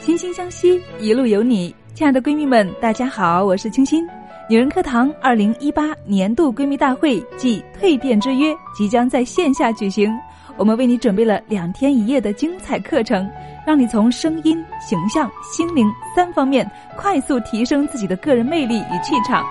惺惺相惜，一路有你。亲爱的闺蜜们，大家好，我是清新。女人课堂二零一八年度闺蜜大会暨蜕变之约即将在线下举行，我们为你准备了两天一夜的精彩课程，让你从声音、形象、心灵三方面快速提升自己的个人魅力与气场。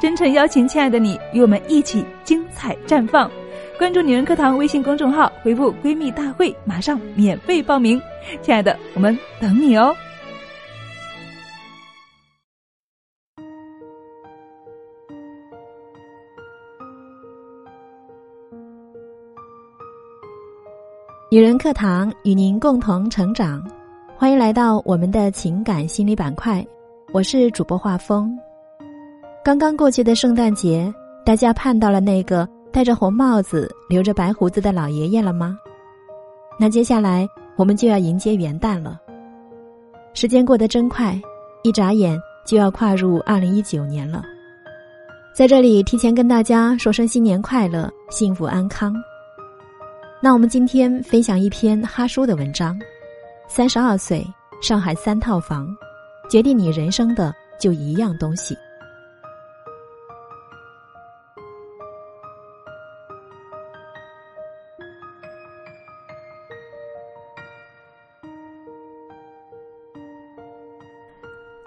真诚邀请亲爱的你与我们一起精彩绽放。关注女人课堂微信公众号，回复“闺蜜大会”，马上免费报名。亲爱的，我们等你哦。女人课堂与您共同成长，欢迎来到我们的情感心理板块。我是主播画风。刚刚过去的圣诞节，大家盼到了那个。戴着红帽子、留着白胡子的老爷爷了吗？那接下来我们就要迎接元旦了。时间过得真快，一眨眼就要跨入二零一九年了。在这里提前跟大家说声新年快乐，幸福安康。那我们今天分享一篇哈叔的文章：三十二岁，上海三套房，决定你人生的就一样东西。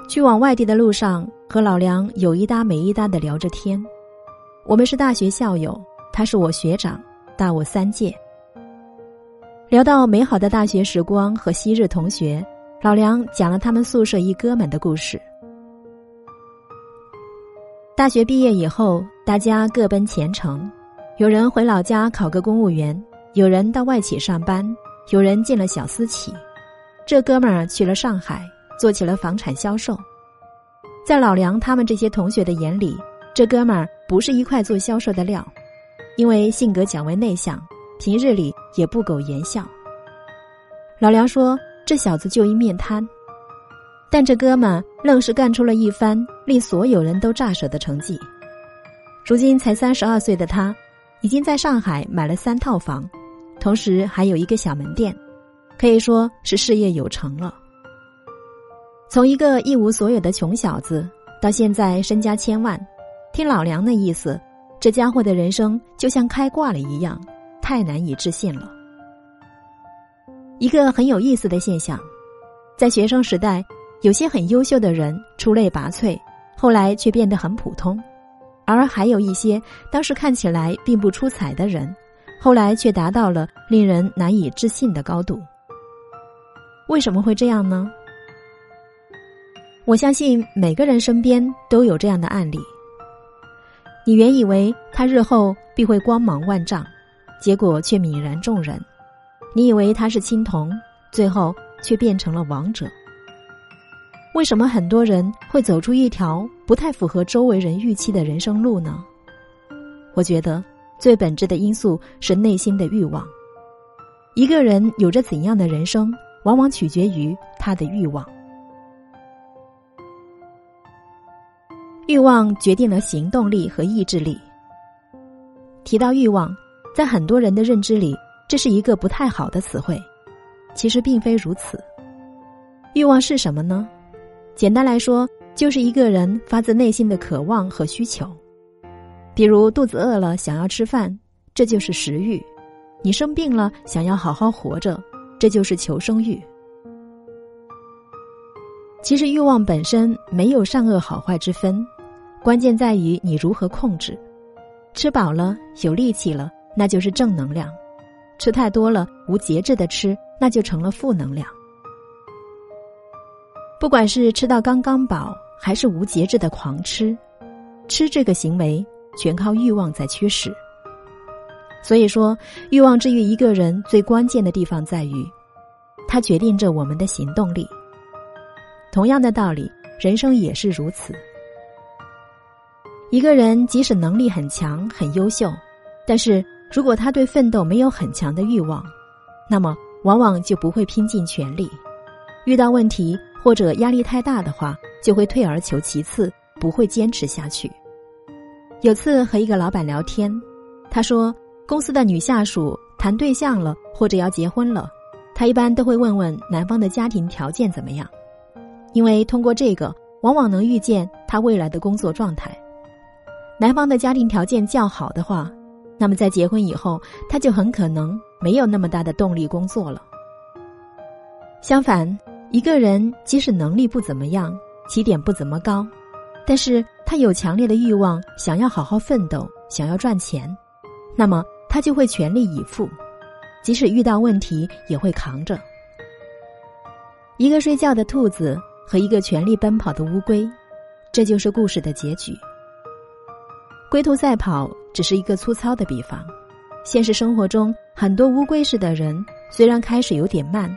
去往外地的路上，和老梁有一搭没一搭的聊着天。我们是大学校友，他是我学长，大我三届。聊到美好的大学时光和昔日同学，老梁讲了他们宿舍一哥们的故事。大学毕业以后，大家各奔前程，有人回老家考个公务员，有人到外企上班，有人进了小私企。这哥们儿去了上海。做起了房产销售，在老梁他们这些同学的眼里，这哥们儿不是一块做销售的料，因为性格较为内向，平日里也不苟言笑。老梁说：“这小子就一面瘫。”但这哥们愣是干出了一番令所有人都咋舌的成绩。如今才三十二岁的他，已经在上海买了三套房，同时还有一个小门店，可以说是事业有成了。从一个一无所有的穷小子，到现在身家千万，听老梁的意思，这家伙的人生就像开挂了一样，太难以置信了。一个很有意思的现象，在学生时代，有些很优秀的人出类拔萃，后来却变得很普通；而还有一些当时看起来并不出彩的人，后来却达到了令人难以置信的高度。为什么会这样呢？我相信每个人身边都有这样的案例。你原以为他日后必会光芒万丈，结果却泯然众人；你以为他是青铜，最后却变成了王者。为什么很多人会走出一条不太符合周围人预期的人生路呢？我觉得最本质的因素是内心的欲望。一个人有着怎样的人生，往往取决于他的欲望。欲望决定了行动力和意志力。提到欲望，在很多人的认知里，这是一个不太好的词汇。其实并非如此。欲望是什么呢？简单来说，就是一个人发自内心的渴望和需求。比如肚子饿了想要吃饭，这就是食欲；你生病了想要好好活着，这就是求生欲。其实欲望本身没有善恶好坏之分。关键在于你如何控制。吃饱了有力气了，那就是正能量；吃太多了无节制的吃，那就成了负能量。不管是吃到刚刚饱，还是无节制的狂吃，吃这个行为全靠欲望在驱使。所以说，欲望治愈一个人最关键的地方在于，它决定着我们的行动力。同样的道理，人生也是如此。一个人即使能力很强、很优秀，但是如果他对奋斗没有很强的欲望，那么往往就不会拼尽全力。遇到问题或者压力太大的话，就会退而求其次，不会坚持下去。有次和一个老板聊天，他说公司的女下属谈对象了或者要结婚了，他一般都会问问男方的家庭条件怎么样，因为通过这个，往往能预见他未来的工作状态。男方的家庭条件较好的话，那么在结婚以后，他就很可能没有那么大的动力工作了。相反，一个人即使能力不怎么样，起点不怎么高，但是他有强烈的欲望，想要好好奋斗，想要赚钱，那么他就会全力以赴，即使遇到问题也会扛着。一个睡觉的兔子和一个全力奔跑的乌龟，这就是故事的结局。龟兔赛跑只是一个粗糙的比方，现实生活中很多乌龟式的人，虽然开始有点慢。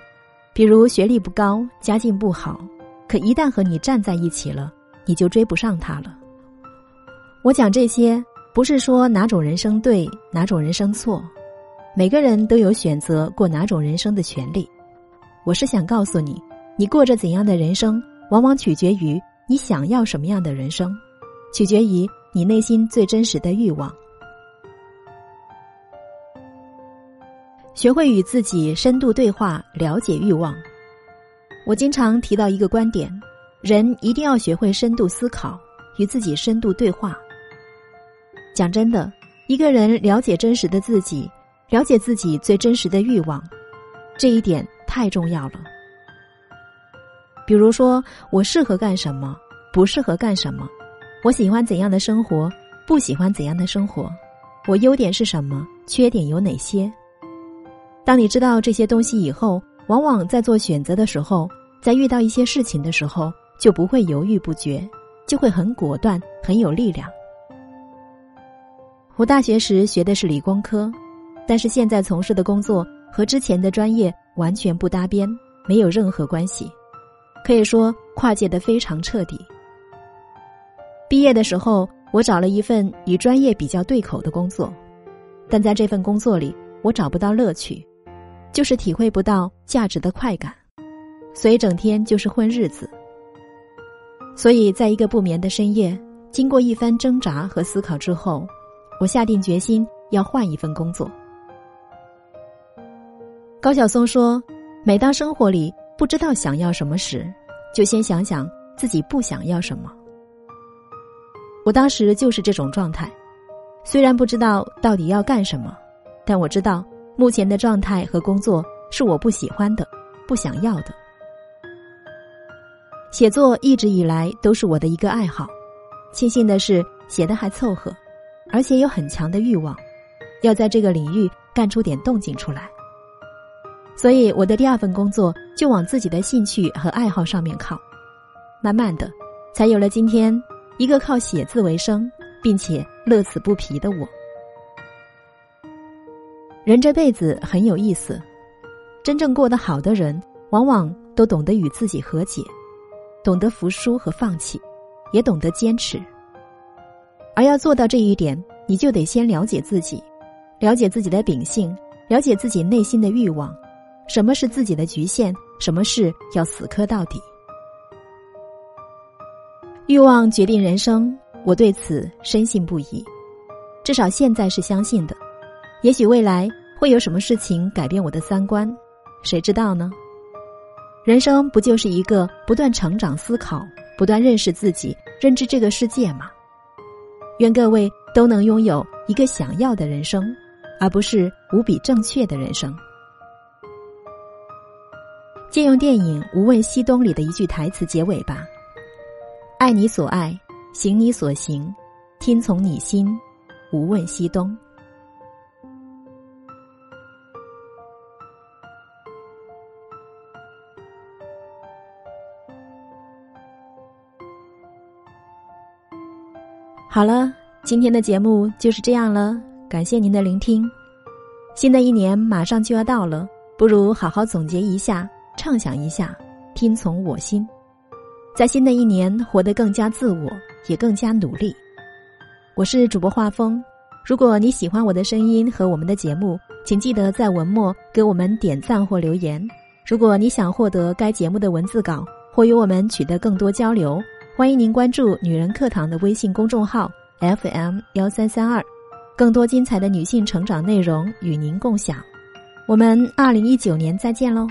比如学历不高，家境不好，可一旦和你站在一起了，你就追不上他了。我讲这些，不是说哪种人生对，哪种人生错，每个人都有选择过哪种人生的权利。我是想告诉你，你过着怎样的人生，往往取决于你想要什么样的人生，取决于你内心最真实的欲望。学会与自己深度对话，了解欲望。我经常提到一个观点：人一定要学会深度思考，与自己深度对话。讲真的，一个人了解真实的自己，了解自己最真实的欲望，这一点太重要了。比如说，我适合干什么，不适合干什么；我喜欢怎样的生活，不喜欢怎样的生活；我优点是什么，缺点有哪些。当你知道这些东西以后，往往在做选择的时候，在遇到一些事情的时候，就不会犹豫不决，就会很果断，很有力量。我大学时学的是理工科，但是现在从事的工作和之前的专业完全不搭边，没有任何关系，可以说跨界的非常彻底。毕业的时候，我找了一份与专业比较对口的工作，但在这份工作里，我找不到乐趣。就是体会不到价值的快感，所以整天就是混日子。所以在一个不眠的深夜，经过一番挣扎和思考之后，我下定决心要换一份工作。高晓松说：“每当生活里不知道想要什么时，就先想想自己不想要什么。”我当时就是这种状态，虽然不知道到底要干什么，但我知道。目前的状态和工作是我不喜欢的，不想要的。写作一直以来都是我的一个爱好，庆幸的是写的还凑合，而且有很强的欲望，要在这个领域干出点动静出来。所以我的第二份工作就往自己的兴趣和爱好上面靠，慢慢的，才有了今天一个靠写字为生，并且乐此不疲的我。人这辈子很有意思，真正过得好的人，往往都懂得与自己和解，懂得服输和放弃，也懂得坚持。而要做到这一点，你就得先了解自己，了解自己的秉性，了解自己内心的欲望，什么是自己的局限，什么事要死磕到底。欲望决定人生，我对此深信不疑，至少现在是相信的。也许未来会有什么事情改变我的三观，谁知道呢？人生不就是一个不断成长、思考、不断认识自己、认知这个世界吗？愿各位都能拥有一个想要的人生，而不是无比正确的人生。借用电影《无问西东》里的一句台词结尾吧：“爱你所爱，行你所行，听从你心，无问西东。”好了，今天的节目就是这样了，感谢您的聆听。新的一年马上就要到了，不如好好总结一下，畅想一下，听从我心，在新的一年活得更加自我，也更加努力。我是主播画风，如果你喜欢我的声音和我们的节目，请记得在文末给我们点赞或留言。如果你想获得该节目的文字稿或与我们取得更多交流。欢迎您关注“女人课堂”的微信公众号 FM 幺三三二，更多精彩的女性成长内容与您共享。我们二零一九年再见喽！